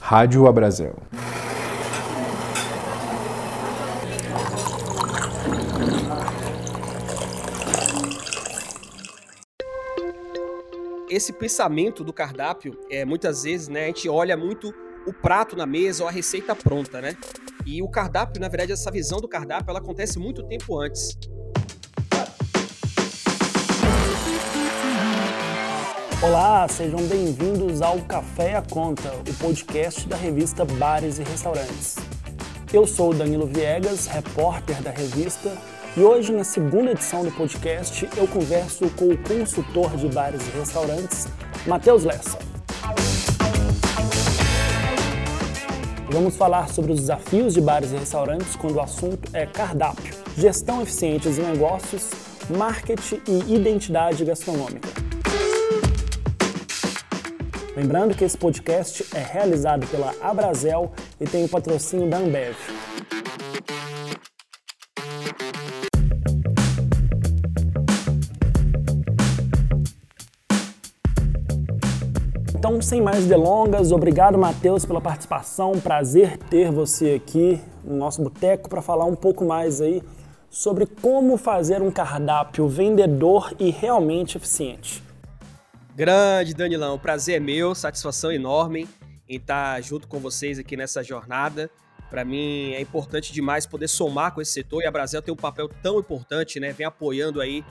Rádio Abrazel. Esse pensamento do cardápio, é, muitas vezes, né, a gente olha muito o prato na mesa ou a receita pronta, né? E o cardápio, na verdade, essa visão do cardápio, ela acontece muito tempo antes. Olá, sejam bem-vindos ao Café à Conta, o podcast da revista Bares e Restaurantes. Eu sou Danilo Viegas, repórter da revista, e hoje, na segunda edição do podcast, eu converso com o consultor de bares e restaurantes, Matheus Lessa. Vamos falar sobre os desafios de bares e restaurantes quando o assunto é cardápio, gestão eficiente de negócios, marketing e identidade gastronômica. Lembrando que esse podcast é realizado pela Abrazel e tem o patrocínio da Ambev. Então, sem mais delongas, obrigado, Matheus, pela participação. Prazer ter você aqui no nosso boteco para falar um pouco mais aí sobre como fazer um cardápio vendedor e realmente eficiente. Grande Danilão, prazer é meu, satisfação enorme em estar junto com vocês aqui nessa jornada. Para mim é importante demais poder somar com esse setor e a Brasil tem um papel tão importante, né? Vem apoiando aí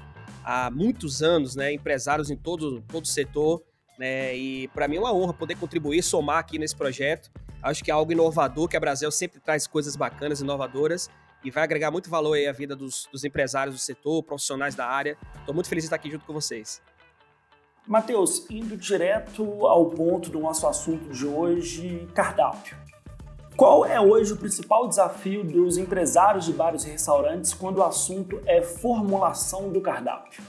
há muitos anos, né? Empresários em todo todo o setor, né? E para mim é uma honra poder contribuir, somar aqui nesse projeto. Acho que é algo inovador, que a Brasil sempre traz coisas bacanas, inovadoras e vai agregar muito valor aí à vida dos, dos empresários do setor, profissionais da área. Estou muito feliz de estar aqui junto com vocês. Matheus, indo direto ao ponto do nosso assunto de hoje, cardápio. Qual é hoje o principal desafio dos empresários de bares e restaurantes quando o assunto é formulação do cardápio?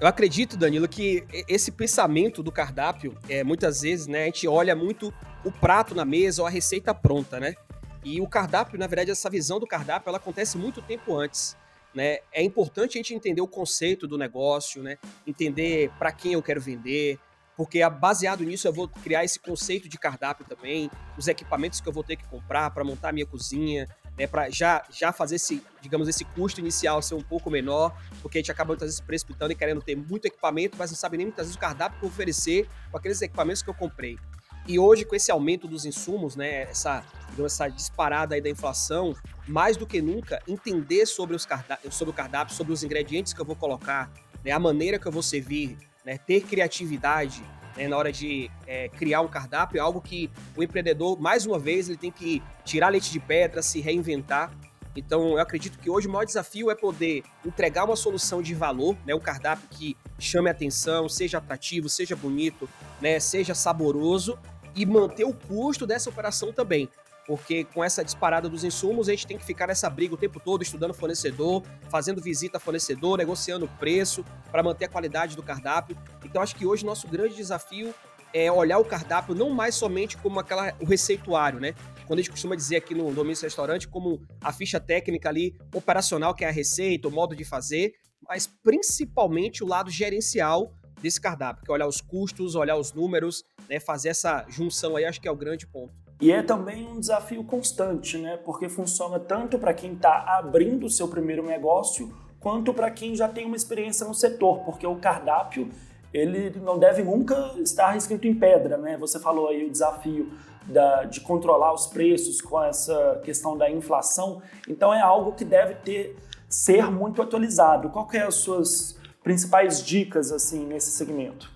Eu acredito, Danilo, que esse pensamento do cardápio, é, muitas vezes, né, a gente olha muito o prato na mesa ou a receita pronta, né? E o cardápio, na verdade, essa visão do cardápio, ela acontece muito tempo antes. Né? É importante a gente entender o conceito do negócio, né? entender para quem eu quero vender, porque baseado nisso eu vou criar esse conceito de cardápio também, os equipamentos que eu vou ter que comprar para montar a minha cozinha, né, para já, já fazer esse, digamos, esse custo inicial ser um pouco menor, porque a gente acaba muitas vezes precipitando e querendo ter muito equipamento, mas não sabe nem muitas vezes o cardápio que eu oferecer com aqueles equipamentos que eu comprei. E hoje, com esse aumento dos insumos, né, essa, essa disparada aí da inflação, mais do que nunca, entender sobre, os sobre o cardápio, sobre os ingredientes que eu vou colocar, né, a maneira que eu vou servir, né, ter criatividade né, na hora de é, criar um cardápio é algo que o empreendedor, mais uma vez, ele tem que tirar leite de pedra, se reinventar. Então, eu acredito que hoje o maior desafio é poder entregar uma solução de valor, né, um cardápio que chame atenção, seja atrativo, seja bonito, né, seja saboroso e manter o custo dessa operação também. Porque com essa disparada dos insumos, a gente tem que ficar nessa briga o tempo todo, estudando fornecedor, fazendo visita a fornecedor, negociando preço para manter a qualidade do cardápio. Então, acho que hoje nosso grande desafio é olhar o cardápio não mais somente como aquela, o receituário, né? Quando a gente costuma dizer aqui no Domínio Restaurante, como a ficha técnica ali, operacional, que é a receita, o modo de fazer, mas principalmente o lado gerencial desse cardápio, que é olhar os custos, olhar os números, né, fazer essa junção aí, acho que é o grande ponto. E é também um desafio constante, né? Porque funciona tanto para quem está abrindo o seu primeiro negócio, quanto para quem já tem uma experiência no setor, porque o cardápio ele não deve nunca estar escrito em pedra, né? Você falou aí o desafio da, de controlar os preços com essa questão da inflação, então é algo que deve ter ser muito atualizado. Qual que é as suas principais dicas assim nesse segmento?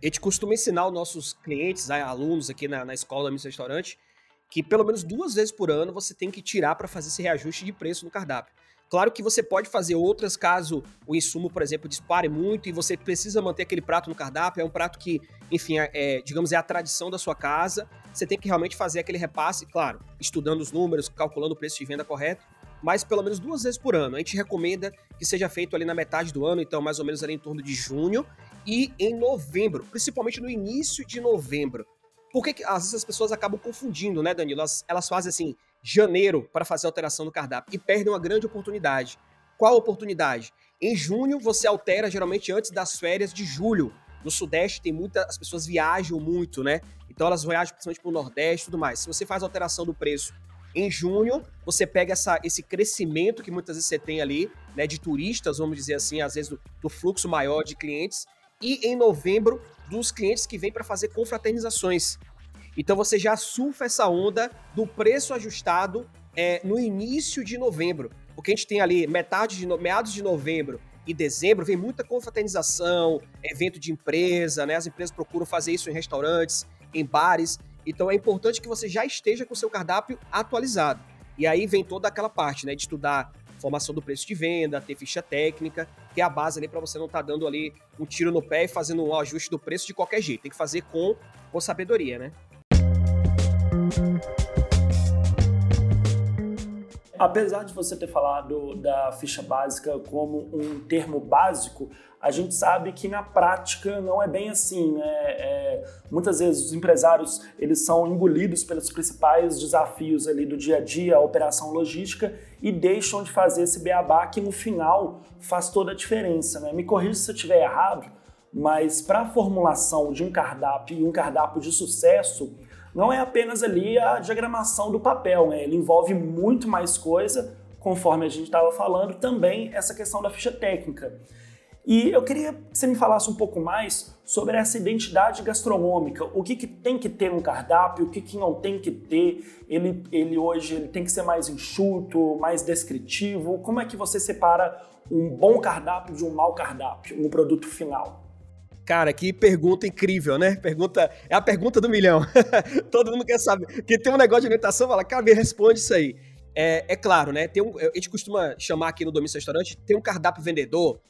A gente costuma ensinar os nossos clientes, né, alunos aqui na, na escola da Missa Restaurante, que pelo menos duas vezes por ano você tem que tirar para fazer esse reajuste de preço no cardápio. Claro que você pode fazer outras caso o insumo, por exemplo, dispare muito e você precisa manter aquele prato no cardápio. É um prato que, enfim, é, é, digamos, é a tradição da sua casa. Você tem que realmente fazer aquele repasse, claro, estudando os números, calculando o preço de venda correto mas pelo menos duas vezes por ano. A gente recomenda que seja feito ali na metade do ano, então mais ou menos ali em torno de junho e em novembro, principalmente no início de novembro. Por que, que às vezes as pessoas acabam confundindo, né, Danilo? Elas, elas fazem assim, janeiro para fazer alteração do cardápio e perdem uma grande oportunidade. Qual oportunidade? Em junho você altera geralmente antes das férias de julho. No Sudeste tem muita. As pessoas viajam muito, né? Então elas viajam principalmente para o Nordeste e tudo mais. Se você faz alteração do preço em junho, você pega essa, esse crescimento que muitas vezes você tem ali, né, de turistas, vamos dizer assim, às vezes do, do fluxo maior de clientes, e em novembro, dos clientes que vêm para fazer confraternizações. Então você já surfa essa onda do preço ajustado é, no início de novembro. Porque a gente tem ali metade de no... meados de novembro e dezembro, vem muita confraternização, evento de empresa, né? As empresas procuram fazer isso em restaurantes, em bares. Então é importante que você já esteja com o seu cardápio atualizado. E aí vem toda aquela parte, né, de estudar formação do preço de venda, ter ficha técnica, é a base ali para você não estar tá dando ali um tiro no pé e fazendo um ajuste do preço de qualquer jeito. Tem que fazer com, com sabedoria, né? Apesar de você ter falado da ficha básica como um termo básico, a gente sabe que na prática não é bem assim. Né? É, muitas vezes os empresários eles são engolidos pelos principais desafios ali do dia a dia, a operação logística, e deixam de fazer esse beabá que no final faz toda a diferença. Né? Me corrija se eu estiver errado, mas para a formulação de um cardápio e um cardápio de sucesso, não é apenas ali a diagramação do papel, né? ele envolve muito mais coisa, conforme a gente estava falando, também essa questão da ficha técnica. E eu queria que você me falasse um pouco mais sobre essa identidade gastronômica. O que, que tem que ter no cardápio, o que, que não tem que ter. Ele, ele hoje ele tem que ser mais enxuto, mais descritivo. Como é que você separa um bom cardápio de um mau cardápio, um produto final? Cara, que pergunta incrível, né? Pergunta, é a pergunta do milhão. Todo mundo quer saber. Porque tem um negócio de alimentação, fala, cara, me responde isso aí. É, é claro, né? Tem um, a gente costuma chamar aqui no Domínio Restaurante, tem um cardápio vendedor,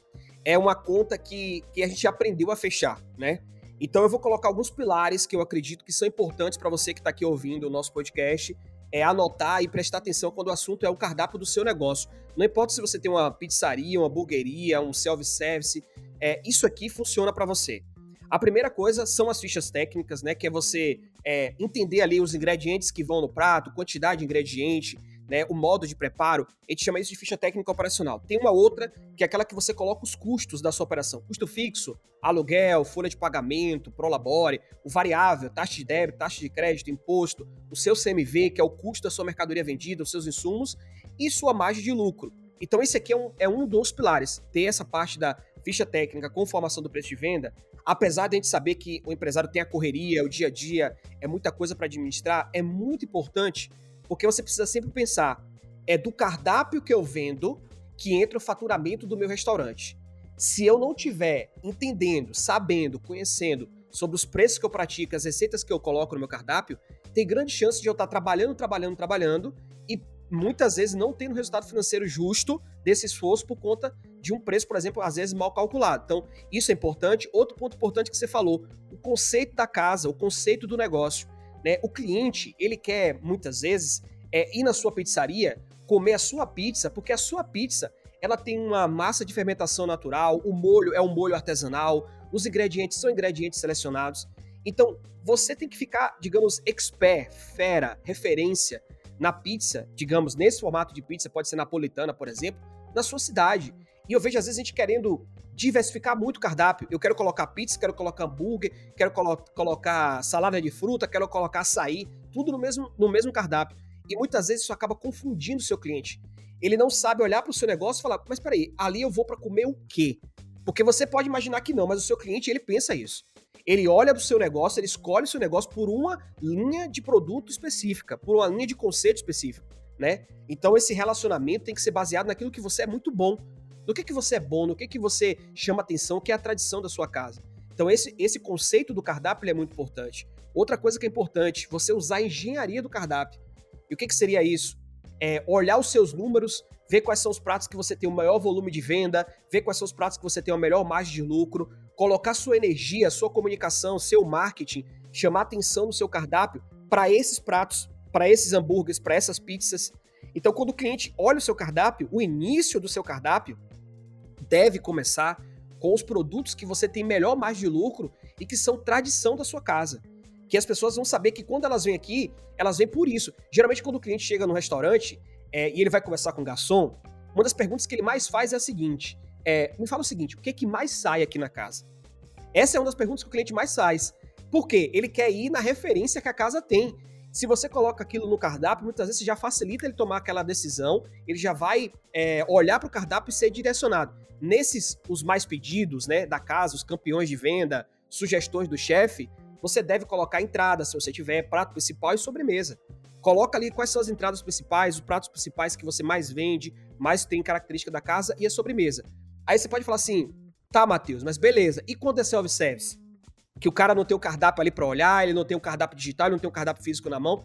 é uma conta que, que a gente aprendeu a fechar, né? Então eu vou colocar alguns pilares que eu acredito que são importantes para você que está aqui ouvindo o nosso podcast, é anotar e prestar atenção quando o assunto é o cardápio do seu negócio. Não importa se você tem uma pizzaria, uma hamburgueria, um self-service, é, isso aqui funciona para você. A primeira coisa são as fichas técnicas, né? Que é você é, entender ali os ingredientes que vão no prato, quantidade de ingrediente, né, o modo de preparo, a gente chama isso de ficha técnica operacional. Tem uma outra, que é aquela que você coloca os custos da sua operação. Custo fixo, aluguel, folha de pagamento, prolabore, o variável, taxa de débito, taxa de crédito, imposto, o seu CMV, que é o custo da sua mercadoria vendida, os seus insumos, e sua margem de lucro. Então esse aqui é um, é um dos pilares, ter essa parte da ficha técnica com formação do preço de venda, apesar de a gente saber que o empresário tem a correria, o dia a dia, é muita coisa para administrar, é muito importante, porque você precisa sempre pensar, é do cardápio que eu vendo que entra o faturamento do meu restaurante. Se eu não tiver entendendo, sabendo, conhecendo sobre os preços que eu pratico, as receitas que eu coloco no meu cardápio, tem grande chance de eu estar trabalhando, trabalhando, trabalhando e muitas vezes não tendo resultado financeiro justo desse esforço por conta de um preço, por exemplo, às vezes mal calculado. Então, isso é importante. Outro ponto importante que você falou, o conceito da casa, o conceito do negócio. Né? O cliente, ele quer, muitas vezes, é, ir na sua pizzaria, comer a sua pizza, porque a sua pizza ela tem uma massa de fermentação natural, o molho é um molho artesanal, os ingredientes são ingredientes selecionados. Então, você tem que ficar, digamos, expert, fera, referência na pizza, digamos, nesse formato de pizza, pode ser napolitana, por exemplo, na sua cidade. E eu vejo às vezes a gente querendo diversificar muito o cardápio. Eu quero colocar pizza, quero colocar hambúrguer, quero colo colocar salada de fruta, quero colocar açaí, tudo no mesmo, no mesmo cardápio. E muitas vezes isso acaba confundindo o seu cliente. Ele não sabe olhar para o seu negócio e falar, mas peraí, ali eu vou para comer o quê? Porque você pode imaginar que não, mas o seu cliente, ele pensa isso. Ele olha para o seu negócio, ele escolhe o seu negócio por uma linha de produto específica, por uma linha de conceito específico, né? Então esse relacionamento tem que ser baseado naquilo que você é muito bom, no que que você é bom, no que que você chama atenção, que é a tradição da sua casa. Então esse, esse conceito do cardápio é muito importante. Outra coisa que é importante, você usar a engenharia do cardápio. E o que, que seria isso? É olhar os seus números, ver quais são os pratos que você tem o maior volume de venda, ver quais são os pratos que você tem a melhor margem de lucro, colocar sua energia, sua comunicação, seu marketing, chamar atenção no seu cardápio para esses pratos, para esses hambúrgueres, para essas pizzas. Então, quando o cliente olha o seu cardápio, o início do seu cardápio deve começar com os produtos que você tem melhor margem de lucro e que são tradição da sua casa. Que as pessoas vão saber que quando elas vêm aqui, elas vêm por isso. Geralmente, quando o cliente chega no restaurante é, e ele vai conversar com o garçom, uma das perguntas que ele mais faz é a seguinte: é, me fala o seguinte, o que, é que mais sai aqui na casa? Essa é uma das perguntas que o cliente mais faz. Por quê? Ele quer ir na referência que a casa tem. Se você coloca aquilo no cardápio, muitas vezes já facilita ele tomar aquela decisão, ele já vai é, olhar para o cardápio e ser direcionado. Nesses, os mais pedidos né, da casa, os campeões de venda, sugestões do chefe, você deve colocar entrada, se você tiver prato principal e sobremesa. Coloca ali quais são as entradas principais, os pratos principais que você mais vende, mais tem característica da casa e a sobremesa. Aí você pode falar assim, tá, Matheus, mas beleza, e quando é self-service? Que o cara não tem o cardápio ali para olhar, ele não tem o cardápio digital, ele não tem o cardápio físico na mão.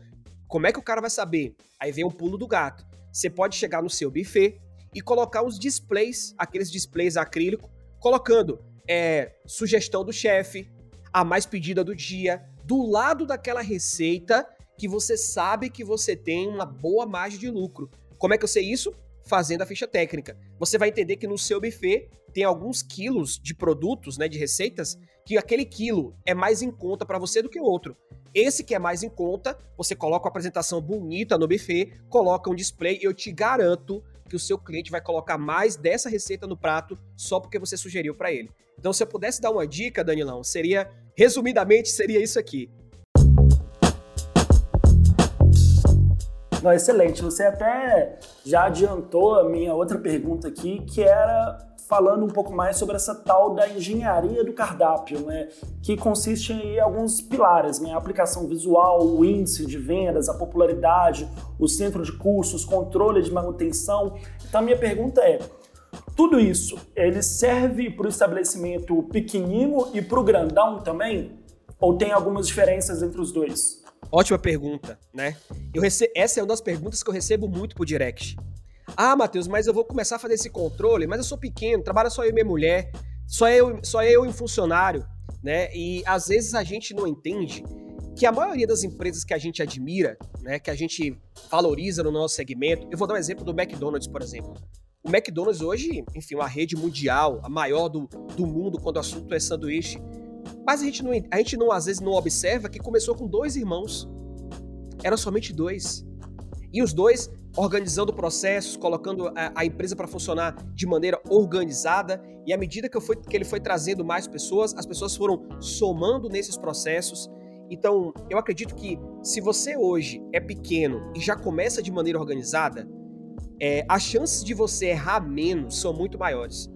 Como é que o cara vai saber? Aí vem o pulo do gato. Você pode chegar no seu buffet e colocar os displays, aqueles displays acrílico, colocando é, sugestão do chefe, a mais pedida do dia, do lado daquela receita que você sabe que você tem uma boa margem de lucro. Como é que eu sei isso? Fazendo a ficha técnica. Você vai entender que no seu buffet tem alguns quilos de produtos, né, de receitas, que aquele quilo é mais em conta para você do que o outro. Esse que é mais em conta, você coloca uma apresentação bonita no buffet, coloca um display eu te garanto que o seu cliente vai colocar mais dessa receita no prato só porque você sugeriu para ele. Então, se eu pudesse dar uma dica, Danilão, seria, resumidamente, seria isso aqui. Não, excelente. Você até já adiantou a minha outra pergunta aqui, que era falando um pouco mais sobre essa tal da engenharia do cardápio, né, que consiste em alguns pilares, né, a aplicação visual, o índice de vendas, a popularidade, o centro de custos, controle de manutenção. Então minha pergunta é, tudo isso, ele serve para o estabelecimento pequenino e para o grandão também? Ou tem algumas diferenças entre os dois? Ótima pergunta, né? Eu rece... Essa é uma das perguntas que eu recebo muito por direct. Ah, Matheus, mas eu vou começar a fazer esse controle, mas eu sou pequeno, trabalha só eu e minha mulher, só eu, só eu e um funcionário, né? E às vezes a gente não entende que a maioria das empresas que a gente admira, né, que a gente valoriza no nosso segmento, eu vou dar um exemplo do McDonald's, por exemplo. O McDonald's hoje, enfim, uma rede mundial, a maior do, do mundo quando o assunto é sanduíche. Mas a gente, não, a gente não, às vezes não observa que começou com dois irmãos. Eram somente dois. E os dois organizando processos, colocando a, a empresa para funcionar de maneira organizada. E à medida que, fui, que ele foi trazendo mais pessoas, as pessoas foram somando nesses processos. Então, eu acredito que se você hoje é pequeno e já começa de maneira organizada, é, as chances de você errar menos são muito maiores.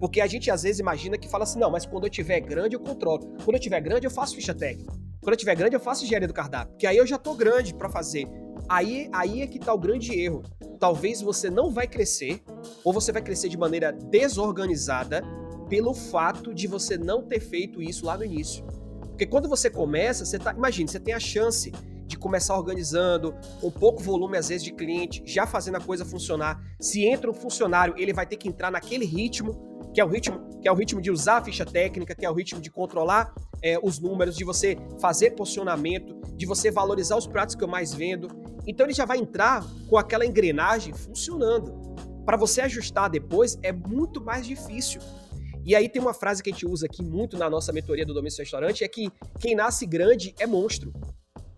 Porque a gente às vezes imagina que fala assim: não, mas quando eu tiver grande eu controlo. Quando eu tiver grande eu faço ficha técnica. Quando eu tiver grande eu faço engenharia do cardápio. Porque aí eu já tô grande para fazer. Aí, aí é que tá o grande erro. Talvez você não vai crescer, ou você vai crescer de maneira desorganizada, pelo fato de você não ter feito isso lá no início. Porque quando você começa, você tá. Imagine, você tem a chance de começar organizando, com pouco volume às vezes de cliente, já fazendo a coisa funcionar. Se entra um funcionário, ele vai ter que entrar naquele ritmo que é o ritmo, que é o ritmo de usar a ficha técnica, que é o ritmo de controlar é, os números, de você fazer posicionamento, de você valorizar os pratos que eu mais vendo. Então ele já vai entrar com aquela engrenagem funcionando. Para você ajustar depois é muito mais difícil. E aí tem uma frase que a gente usa aqui muito na nossa mentoria do Domínio Restaurante, é que quem nasce grande é monstro.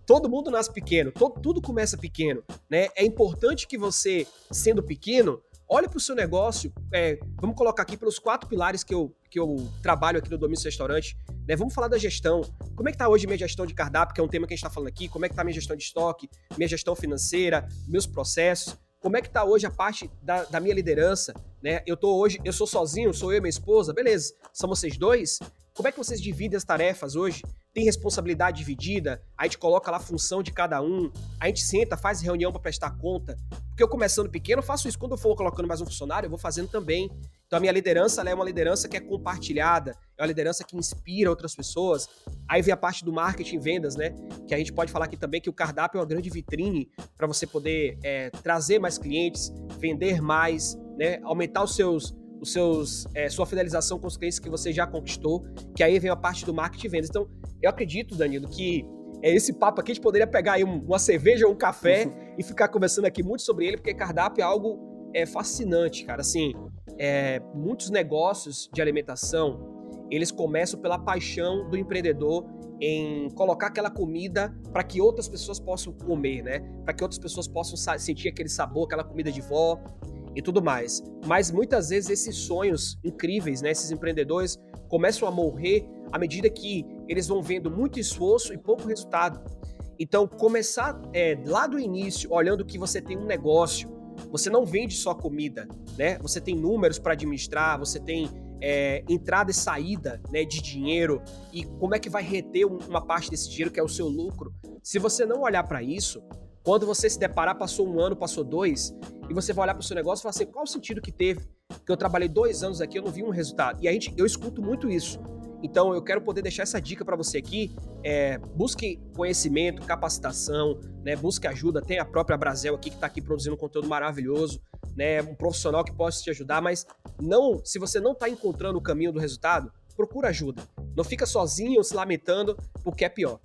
Todo mundo nasce pequeno, todo, tudo começa pequeno, né? É importante que você, sendo pequeno, olhe para o seu negócio. É, vamos colocar aqui pelos quatro pilares que eu, que eu trabalho aqui no Domínio Restaurante. Né? Vamos falar da gestão. Como é que está hoje minha gestão de cardápio, que é um tema que a gente está falando aqui? Como é que está minha gestão de estoque, minha gestão financeira, meus processos? Como é que está hoje a parte da, da, minha liderança? Né? Eu tô hoje, eu sou sozinho, sou eu e minha esposa, beleza? São vocês dois? Como é que vocês dividem as tarefas hoje? Tem responsabilidade dividida? A gente coloca lá a função de cada um, a gente senta, faz reunião para prestar conta. Porque eu começando pequeno, faço isso. Quando eu for colocando mais um funcionário, eu vou fazendo também. Então a minha liderança é uma liderança que é compartilhada, é uma liderança que inspira outras pessoas. Aí vem a parte do marketing vendas, né? Que a gente pode falar aqui também que o cardápio é uma grande vitrine para você poder é, trazer mais clientes, vender mais, né? Aumentar os seus, os seus, é, sua fidelização com os clientes que você já conquistou. Que aí vem a parte do marketing e vendas. Então eu acredito, Danilo, que é esse papo aqui, a gente poderia pegar aí uma cerveja ou um café e ficar conversando aqui muito sobre ele, porque cardápio é algo é, fascinante, cara. Assim, é, muitos negócios de alimentação, eles começam pela paixão do empreendedor em colocar aquela comida para que outras pessoas possam comer, né? Para que outras pessoas possam sentir aquele sabor, aquela comida de vó e tudo mais. Mas muitas vezes esses sonhos incríveis, né, esses empreendedores começam a morrer à medida que eles vão vendo muito esforço e pouco resultado. Então, começar é, lá do início, olhando que você tem um negócio, você não vende só comida, né? Você tem números para administrar, você tem é, entrada e saída né, de dinheiro e como é que vai reter uma parte desse dinheiro que é o seu lucro. Se você não olhar para isso, quando você se deparar, passou um ano, passou dois, e você vai olhar para o seu negócio e falar assim: qual o sentido que teve? Que eu trabalhei dois anos aqui, eu não vi um resultado. E a gente, eu escuto muito isso. Então eu quero poder deixar essa dica para você aqui. É, busque conhecimento, capacitação, né? Busque ajuda. Tem a própria Brasil aqui que está aqui produzindo um conteúdo maravilhoso, né? Um profissional que possa te ajudar, mas não, se você não está encontrando o caminho do resultado, procura ajuda. Não fica sozinho se lamentando, porque é pior.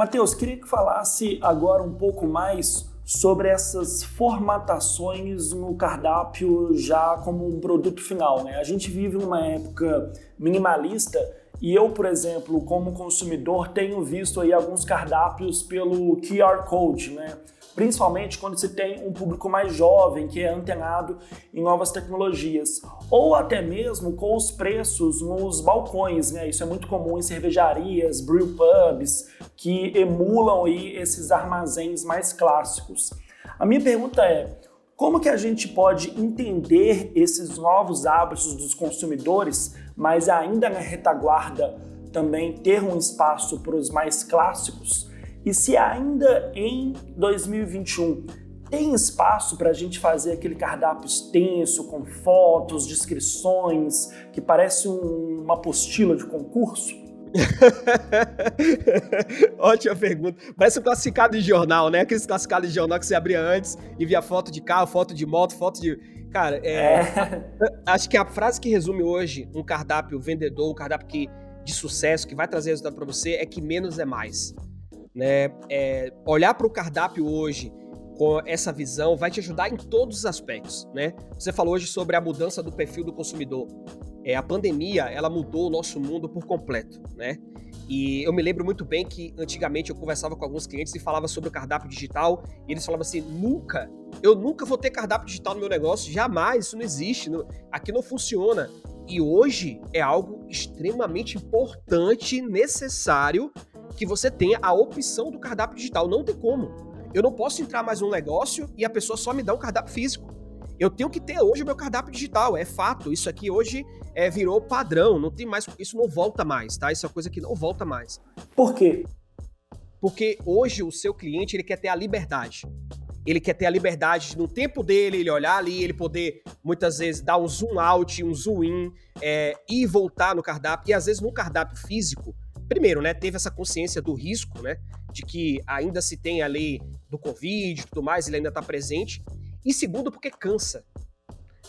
Matheus, queria que falasse agora um pouco mais sobre essas formatações no cardápio já como um produto final. Né? A gente vive uma época minimalista e eu, por exemplo, como consumidor, tenho visto aí alguns cardápios pelo QR Code, né? Principalmente quando se tem um público mais jovem que é antenado em novas tecnologias, ou até mesmo com os preços nos balcões, né? Isso é muito comum em cervejarias, brew pubs, que emulam aí esses armazéns mais clássicos. A minha pergunta é: como que a gente pode entender esses novos hábitos dos consumidores, mas ainda na retaguarda também ter um espaço para os mais clássicos? E se ainda em 2021 tem espaço para a gente fazer aquele cardápio extenso, com fotos, descrições, que parece um, uma apostila de concurso? Ótima pergunta. Parece um classificado de jornal, né? Aqueles classificados de jornal que você abria antes e via foto de carro, foto de moto, foto de. Cara, é... é. acho que a frase que resume hoje um cardápio vendedor, um cardápio que, de sucesso, que vai trazer resultado para você, é que menos é mais. Né? É, olhar para o cardápio hoje com essa visão vai te ajudar em todos os aspectos, né? Você falou hoje sobre a mudança do perfil do consumidor. É, a pandemia, ela mudou o nosso mundo por completo, né? E eu me lembro muito bem que antigamente eu conversava com alguns clientes e falava sobre o cardápio digital, e eles falavam assim: nunca, eu nunca vou ter cardápio digital no meu negócio, jamais, isso não existe, não, aqui não funciona. E hoje é algo extremamente importante, necessário que você tenha a opção do cardápio digital. Não tem como. Eu não posso entrar mais num negócio e a pessoa só me dá um cardápio físico. Eu tenho que ter hoje o meu cardápio digital, é fato. Isso aqui hoje é, virou padrão, não tem mais, isso não volta mais, tá? Isso é uma coisa que não volta mais. Por quê? Porque hoje o seu cliente ele quer ter a liberdade. Ele quer ter a liberdade no tempo dele, ele olhar ali, ele poder muitas vezes dar um zoom out, um zoom in, é, e voltar no cardápio. E às vezes no cardápio físico, primeiro, né, teve essa consciência do risco, né, de que ainda se tem a lei do Covid e tudo mais, ele ainda está presente. E segundo, porque cansa.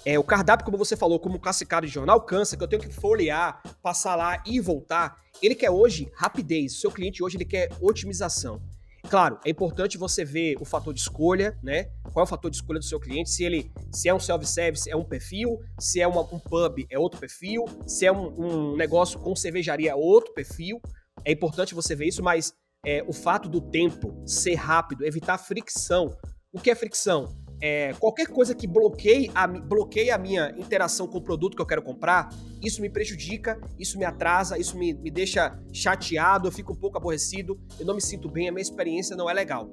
É, o cardápio, como você falou, como classificado de jornal, cansa, que eu tenho que folhear, passar lá e voltar. Ele quer hoje rapidez. O seu cliente hoje ele quer otimização. Claro, é importante você ver o fator de escolha, né? Qual é o fator de escolha do seu cliente? Se ele se é um self-service, é um perfil, se é uma, um pub, é outro perfil, se é um, um, negócio com cervejaria, é outro perfil. É importante você ver isso, mas é, o fato do tempo ser rápido, evitar fricção. O que é fricção? É, qualquer coisa que bloqueie a, bloqueie a minha interação com o produto que eu quero comprar, isso me prejudica, isso me atrasa, isso me, me deixa chateado, eu fico um pouco aborrecido, eu não me sinto bem, a minha experiência não é legal.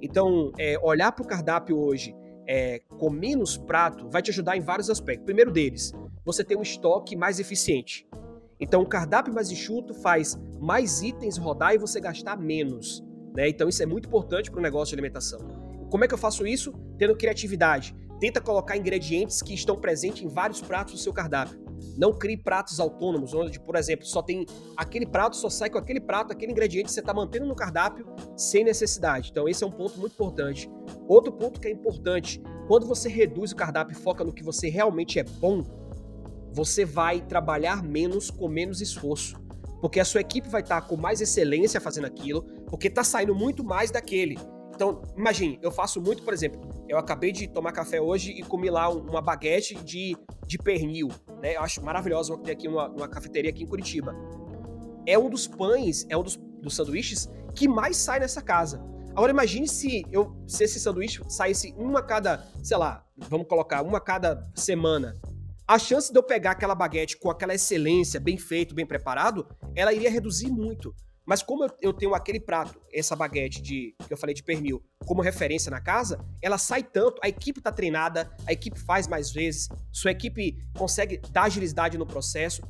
Então, é, olhar para o cardápio hoje é, com menos prato vai te ajudar em vários aspectos. Primeiro deles, você tem um estoque mais eficiente. Então, o cardápio mais enxuto faz mais itens rodar e você gastar menos. Né? Então, isso é muito importante para o negócio de alimentação. Como é que eu faço isso? Tendo criatividade. Tenta colocar ingredientes que estão presentes em vários pratos do seu cardápio. Não crie pratos autônomos, onde, por exemplo, só tem aquele prato, só sai com aquele prato, aquele ingrediente que você está mantendo no cardápio sem necessidade. Então, esse é um ponto muito importante. Outro ponto que é importante: quando você reduz o cardápio e foca no que você realmente é bom, você vai trabalhar menos com menos esforço. Porque a sua equipe vai estar com mais excelência fazendo aquilo, porque está saindo muito mais daquele. Então, imagine, eu faço muito, por exemplo, eu acabei de tomar café hoje e comi lá uma baguete de, de pernil, né? Eu acho maravilhosa, tem aqui uma, uma cafeteria aqui em Curitiba. É um dos pães, é um dos, dos sanduíches que mais sai nessa casa. Agora imagine se eu se esse sanduíche saísse uma cada, sei lá, vamos colocar, uma cada semana. a chance de eu pegar aquela baguete com aquela excelência, bem feito, bem preparado, ela iria reduzir muito. Mas como eu, tenho aquele prato, essa baguete de que eu falei de pernil, como referência na casa, ela sai tanto, a equipe está treinada, a equipe faz mais vezes, sua equipe consegue dar agilidade no processo.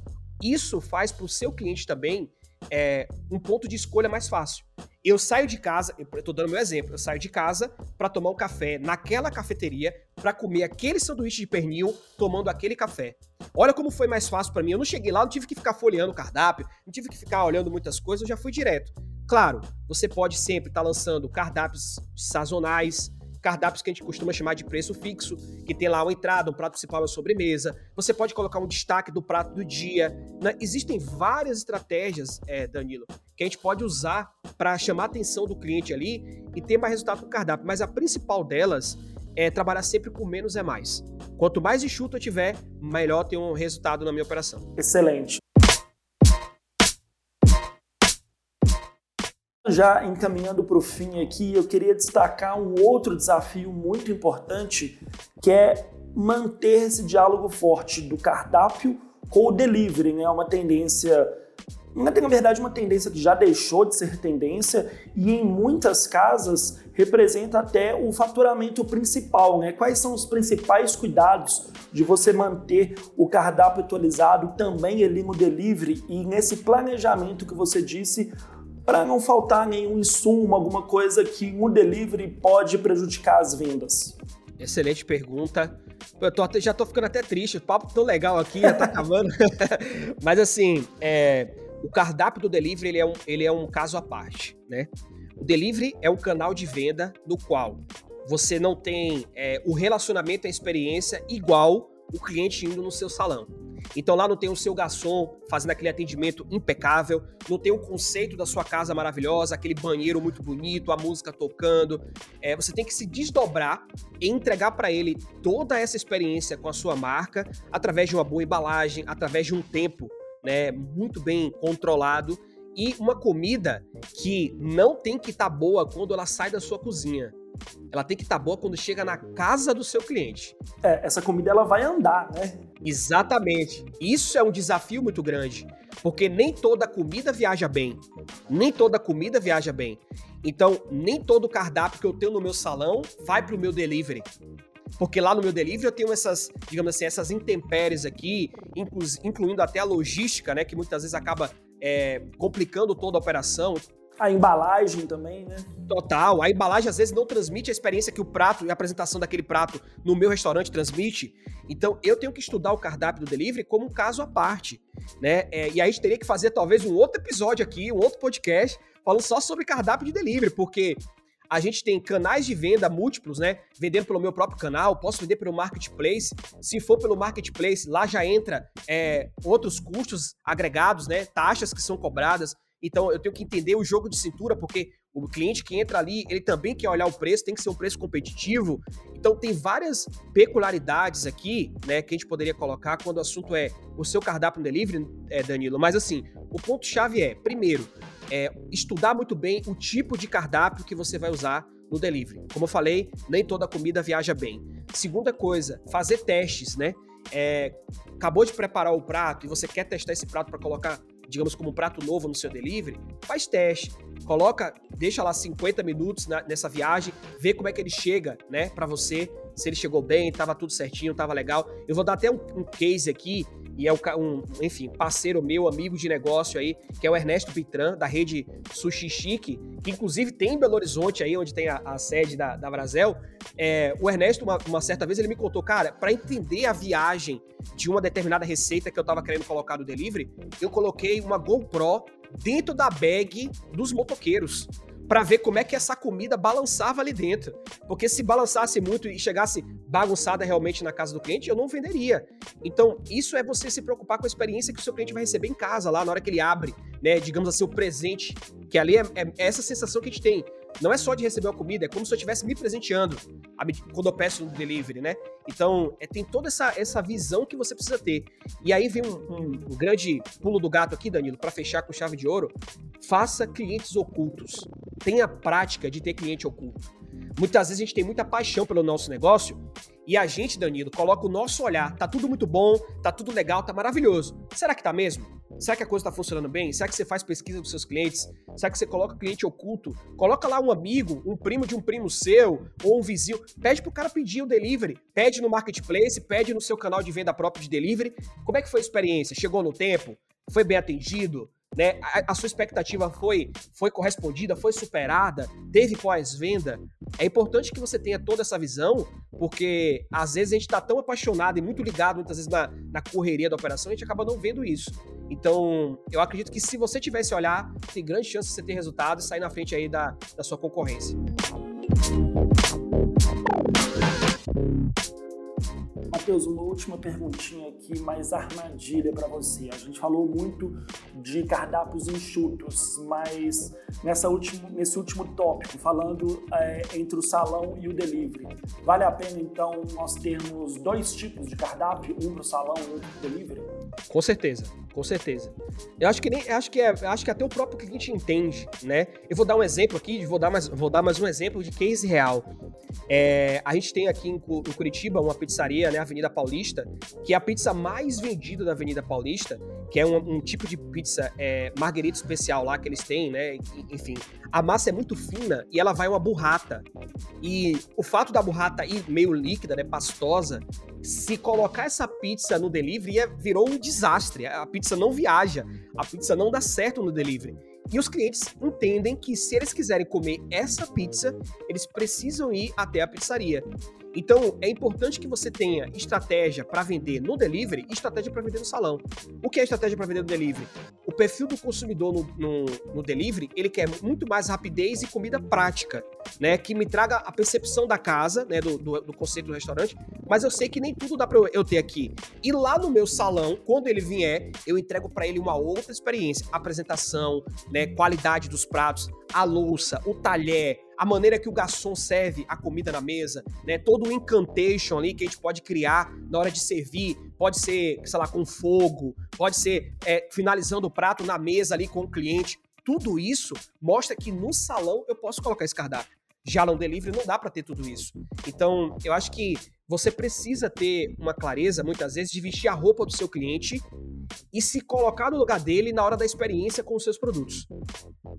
Isso faz para o seu cliente também é, um ponto de escolha mais fácil. Eu saio de casa, eu estou dando meu exemplo, eu saio de casa para tomar um café naquela cafeteria para comer aquele sanduíche de pernil tomando aquele café. Olha como foi mais fácil para mim. Eu não cheguei lá, não tive que ficar folheando o cardápio, não tive que ficar olhando muitas coisas, eu já fui direto. Claro, você pode sempre estar tá lançando cardápios sazonais, cardápios que a gente costuma chamar de preço fixo, que tem lá uma entrada, um prato principal e uma sobremesa. Você pode colocar um destaque do prato do dia. Né? Existem várias estratégias, é, Danilo, que a gente pode usar para chamar a atenção do cliente ali e ter mais resultado com o cardápio. Mas a principal delas é trabalhar sempre com menos é mais. Quanto mais enxuto eu tiver, melhor tem um resultado na minha operação. Excelente. Já encaminhando para o fim aqui, eu queria destacar um outro desafio muito importante, que é manter esse diálogo forte do cardápio com o delivery, né? Uma tendência, na verdade, uma tendência que já deixou de ser tendência e em muitas casas representa até o faturamento principal, né? Quais são os principais cuidados de você manter o cardápio atualizado também ali no delivery e nesse planejamento que você disse para não faltar nenhum insumo, alguma coisa que no delivery pode prejudicar as vendas? Excelente pergunta. Eu tô, já tô ficando até triste, o papo tão legal aqui, já tá acabando. Mas assim, é, o cardápio do delivery ele é, um, ele é um caso à parte, né? O delivery é um canal de venda no qual você não tem é, o relacionamento a experiência igual o cliente indo no seu salão. Então lá não tem o seu garçom fazendo aquele atendimento impecável, não tem o conceito da sua casa maravilhosa, aquele banheiro muito bonito, a música tocando. É, você tem que se desdobrar e entregar para ele toda essa experiência com a sua marca através de uma boa embalagem, através de um tempo né, muito bem controlado e uma comida que não tem que estar tá boa quando ela sai da sua cozinha. Ela tem que estar tá boa quando chega na casa do seu cliente. É, essa comida ela vai andar, né? Exatamente. Isso é um desafio muito grande, porque nem toda comida viaja bem. Nem toda comida viaja bem. Então, nem todo cardápio que eu tenho no meu salão vai para o meu delivery. Porque lá no meu delivery eu tenho essas, digamos assim, essas intempéries aqui, inclu incluindo até a logística, né? Que muitas vezes acaba é, complicando toda a operação. A embalagem também, né? Total. A embalagem às vezes não transmite a experiência que o prato e a apresentação daquele prato no meu restaurante transmite. Então eu tenho que estudar o cardápio do delivery como um caso à parte, né? É, e aí a gente teria que fazer talvez um outro episódio aqui, um outro podcast falando só sobre cardápio de delivery, porque a gente tem canais de venda múltiplos, né? Vendendo pelo meu próprio canal, posso vender pelo marketplace. Se for pelo marketplace, lá já entra é, outros custos agregados, né? Taxas que são cobradas. Então eu tenho que entender o jogo de cintura, porque o cliente que entra ali, ele também quer olhar o preço, tem que ser um preço competitivo. Então tem várias peculiaridades aqui, né, que a gente poderia colocar quando o assunto é o seu cardápio no delivery, é, Danilo. Mas assim, o ponto chave é, primeiro, é, estudar muito bem o tipo de cardápio que você vai usar no delivery. Como eu falei, nem toda comida viaja bem. Segunda coisa, fazer testes, né? É, acabou de preparar o prato e você quer testar esse prato para colocar digamos, como um prato novo no seu delivery, faz teste. Coloca, deixa lá 50 minutos na, nessa viagem, vê como é que ele chega, né, para você, se ele chegou bem, tava tudo certinho, tava legal. Eu vou dar até um, um case aqui e é um, enfim, parceiro meu, amigo de negócio aí, que é o Ernesto Pitran, da rede Sushi Chique, que inclusive tem em Belo Horizonte aí, onde tem a, a sede da, da Brasel. É, o Ernesto, uma, uma, certa vez, ele me contou, cara, para entender a viagem de uma determinada receita que eu tava querendo colocar no delivery, eu coloquei uma GoPro dentro da bag dos motoqueiros para ver como é que essa comida balançava ali dentro. Porque se balançasse muito e chegasse bagunçada realmente na casa do cliente, eu não venderia. Então, isso é você se preocupar com a experiência que o seu cliente vai receber em casa, lá na hora que ele abre, né? Digamos assim, o presente. Que ali é, é essa sensação que a gente tem. Não é só de receber a comida, é como se eu estivesse me presenteando quando eu peço no delivery, né? Então, é, tem toda essa, essa visão que você precisa ter. E aí vem um, um, um grande pulo do gato aqui, Danilo, para fechar com chave de ouro. Faça clientes ocultos. Tenha prática de ter cliente oculto. Muitas vezes a gente tem muita paixão pelo nosso negócio e a gente, Danilo, coloca o nosso olhar, tá tudo muito bom, tá tudo legal, tá maravilhoso. Será que tá mesmo? Será que a coisa tá funcionando bem? Será que você faz pesquisa dos seus clientes? Será que você coloca cliente oculto? Coloca lá um amigo, um primo de um primo seu, ou um vizinho. Pede pro cara pedir o delivery. Pede no marketplace, pede no seu canal de venda próprio de delivery. Como é que foi a experiência? Chegou no tempo? Foi bem atendido? Né? A, a, sua expectativa foi, foi correspondida, foi superada, teve pós-venda. É importante que você tenha toda essa visão, porque às vezes a gente está tão apaixonado e muito ligado, muitas vezes, na, na correria da operação, a gente acaba não vendo isso. Então, eu acredito que se você tivesse olhar, tem grande chance de você ter resultado e sair na frente aí da, da sua concorrência. Matheus, uma última perguntinha aqui, mais armadilha para você. A gente falou muito de cardápios enxutos, mas nessa último, nesse último tópico, falando é, entre o salão e o delivery, vale a pena então nós termos dois tipos de cardápio, um para o salão e outro para o delivery? Com certeza, com certeza. Eu acho que nem, acho que é, acho que até o próprio cliente entende, né? Eu vou dar um exemplo aqui, vou dar mais, vou dar mais um exemplo de case real. É, a gente tem aqui em, Curitiba uma pizzaria, né, Avenida Paulista, que é a pizza mais vendida da Avenida Paulista, que é um, um tipo de pizza é, marguerita especial lá que eles têm, né? Enfim, a massa é muito fina e ela vai uma burrata. E o fato da burrata ir meio líquida, né, pastosa, se colocar essa pizza no delivery, virou um desastre. A pizza não viaja, a pizza não dá certo no delivery. E os clientes entendem que se eles quiserem comer essa pizza, eles precisam ir até a pizzaria. Então, é importante que você tenha estratégia para vender no delivery e estratégia para vender no salão. O que é estratégia para vender no delivery? O perfil do consumidor no, no, no, delivery, ele quer muito mais rapidez e comida prática, né? Que me traga a percepção da casa, né? Do, do, do conceito do restaurante, mas eu sei que nem tudo dá para eu ter aqui. E lá no meu salão, quando ele vier, eu entrego para ele uma outra experiência. Apresentação, né? Qualidade dos pratos, a louça, o talher, a maneira que o garçom serve a comida na mesa, né? Todo o incantation ali que a gente pode criar na hora de servir, pode ser, sei lá, com fogo, pode ser é, finalizando o prato na mesa ali com o cliente. Tudo isso mostra que no salão eu posso colocar esse cardápio. Já no delivery não dá para ter tudo isso. Então, eu acho que você precisa ter uma clareza, muitas vezes, de vestir a roupa do seu cliente e se colocar no lugar dele na hora da experiência com os seus produtos.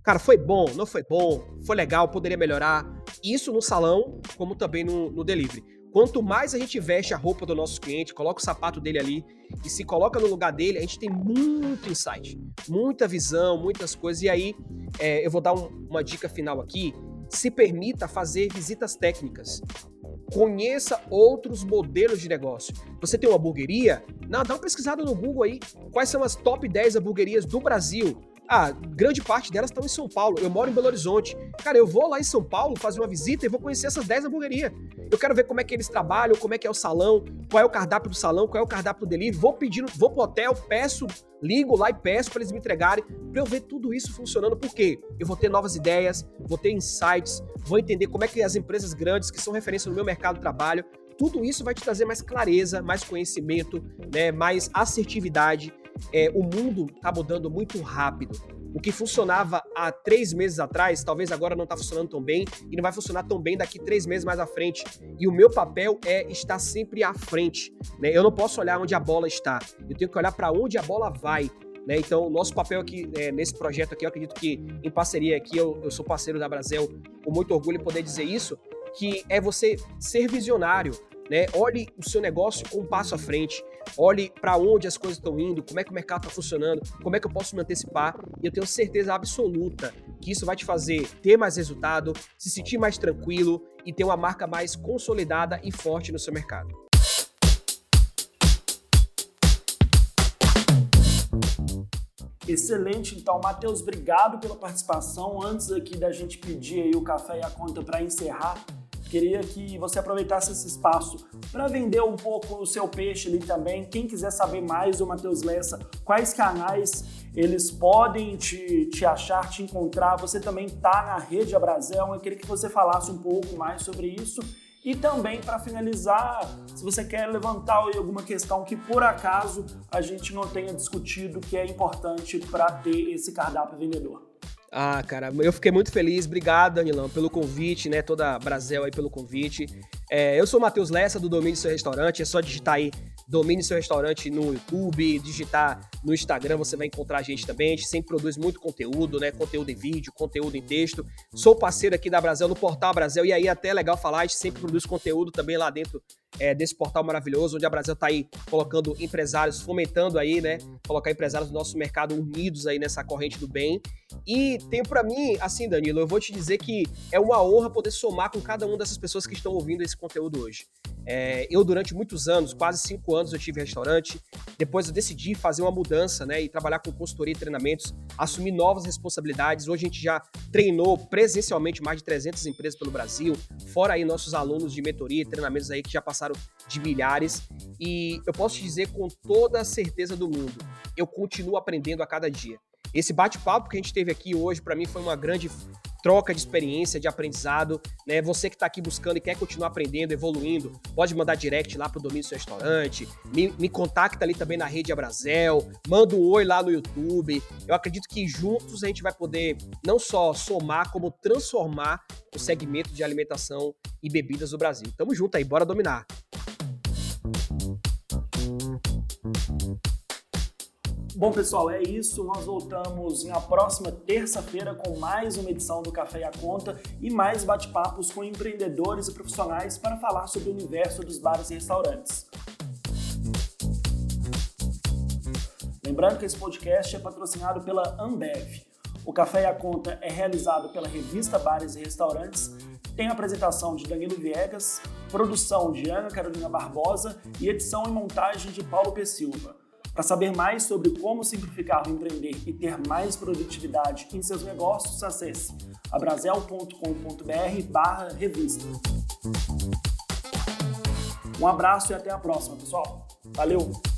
Cara, foi bom, não foi bom, foi legal, poderia melhorar. Isso no salão, como também no, no delivery. Quanto mais a gente veste a roupa do nosso cliente, coloca o sapato dele ali e se coloca no lugar dele, a gente tem muito insight, muita visão, muitas coisas. E aí, é, eu vou dar um, uma dica final aqui. Se permita fazer visitas técnicas. Conheça outros modelos de negócio. Você tem uma hamburgueria? Não, dá uma pesquisada no Google aí. Quais são as top 10 hamburguerias do Brasil? Ah, grande parte delas estão em São Paulo. Eu moro em Belo Horizonte. Cara, eu vou lá em São Paulo fazer uma visita e vou conhecer essas 10 hamburguerias. Eu quero ver como é que eles trabalham, como é que é o salão, qual é o cardápio do salão, qual é o cardápio do delivery. Vou pedir, vou pro hotel, peço, ligo lá e peço para eles me entregarem, para eu ver tudo isso funcionando. Por quê? Eu vou ter novas ideias, vou ter insights, vou entender como é que as empresas grandes que são referência no meu mercado de trabalho, tudo isso vai te trazer mais clareza, mais conhecimento, né, mais assertividade é, o mundo está mudando muito rápido. O que funcionava há três meses atrás, talvez agora não está funcionando tão bem e não vai funcionar tão bem daqui três meses mais à frente. E o meu papel é estar sempre à frente. Né? Eu não posso olhar onde a bola está, eu tenho que olhar para onde a bola vai. Né? Então, nosso papel aqui é, nesse projeto aqui, eu acredito que em parceria aqui, eu, eu sou parceiro da Brasil, com muito orgulho poder dizer isso, que é você ser visionário, né? Olhe o seu negócio um passo à frente. Olhe para onde as coisas estão indo, como é que o mercado está funcionando, como é que eu posso me antecipar. E eu tenho certeza absoluta que isso vai te fazer ter mais resultado, se sentir mais tranquilo e ter uma marca mais consolidada e forte no seu mercado. Excelente, então, Matheus, obrigado pela participação. Antes aqui da gente pedir aí o café e a conta para encerrar, Queria que você aproveitasse esse espaço para vender um pouco o seu peixe ali também. Quem quiser saber mais do Matheus Lessa, quais canais eles podem te, te achar, te encontrar. Você também está na Rede Abrazel. Eu queria que você falasse um pouco mais sobre isso. E também, para finalizar, se você quer levantar alguma questão que por acaso a gente não tenha discutido, que é importante para ter esse cardápio vendedor. Ah, cara, eu fiquei muito feliz. Obrigado, Danilão, pelo convite, né? Toda a Brasil aí pelo convite. É, eu sou o Matheus Lessa, do Domínio Seu Restaurante. É só digitar aí Domine seu restaurante no YouTube, digitar no Instagram, você vai encontrar a gente também. A gente sempre produz muito conteúdo, né? Conteúdo em vídeo, conteúdo em texto. Sou parceiro aqui da Brasil, no Portal Brasil, e aí até é legal falar, a gente sempre produz conteúdo também lá dentro é, desse portal maravilhoso, onde a Brasil está aí colocando empresários, fomentando aí, né? Colocar empresários do nosso mercado unidos aí nessa corrente do bem. E tem para mim, assim, Danilo, eu vou te dizer que é uma honra poder somar com cada uma dessas pessoas que estão ouvindo esse conteúdo hoje. É, eu, durante muitos anos, quase cinco anos, eu tive restaurante. Depois eu decidi fazer uma mudança, né? E trabalhar com consultoria e treinamentos, assumir novas responsabilidades. Hoje a gente já treinou presencialmente mais de 300 empresas pelo Brasil, fora aí nossos alunos de mentoria e treinamentos aí que já passaram de milhares. E eu posso te dizer com toda a certeza do mundo, eu continuo aprendendo a cada dia. Esse bate-papo que a gente teve aqui hoje, para mim, foi uma grande troca de experiência, de aprendizado, né? Você que está aqui buscando e quer continuar aprendendo, evoluindo, pode mandar direct lá pro Domínio do seu restaurante, me, me contacta ali também na rede Abrazel, manda um oi lá no YouTube. Eu acredito que juntos a gente vai poder não só somar, como transformar o segmento de alimentação e bebidas do Brasil. Tamo junto aí, bora dominar. Bom, pessoal, é isso. Nós voltamos na próxima terça-feira com mais uma edição do Café e a Conta e mais bate-papos com empreendedores e profissionais para falar sobre o universo dos bares e restaurantes. Lembrando que esse podcast é patrocinado pela Ambev. O Café e a Conta é realizado pela revista Bares e Restaurantes, tem apresentação de Danilo Viegas, produção de Ana Carolina Barbosa e edição e montagem de Paulo P. Silva. Para saber mais sobre como simplificar o empreender e ter mais produtividade em seus negócios, acesse abrazel.com.br barra revista. Um abraço e até a próxima, pessoal. Valeu!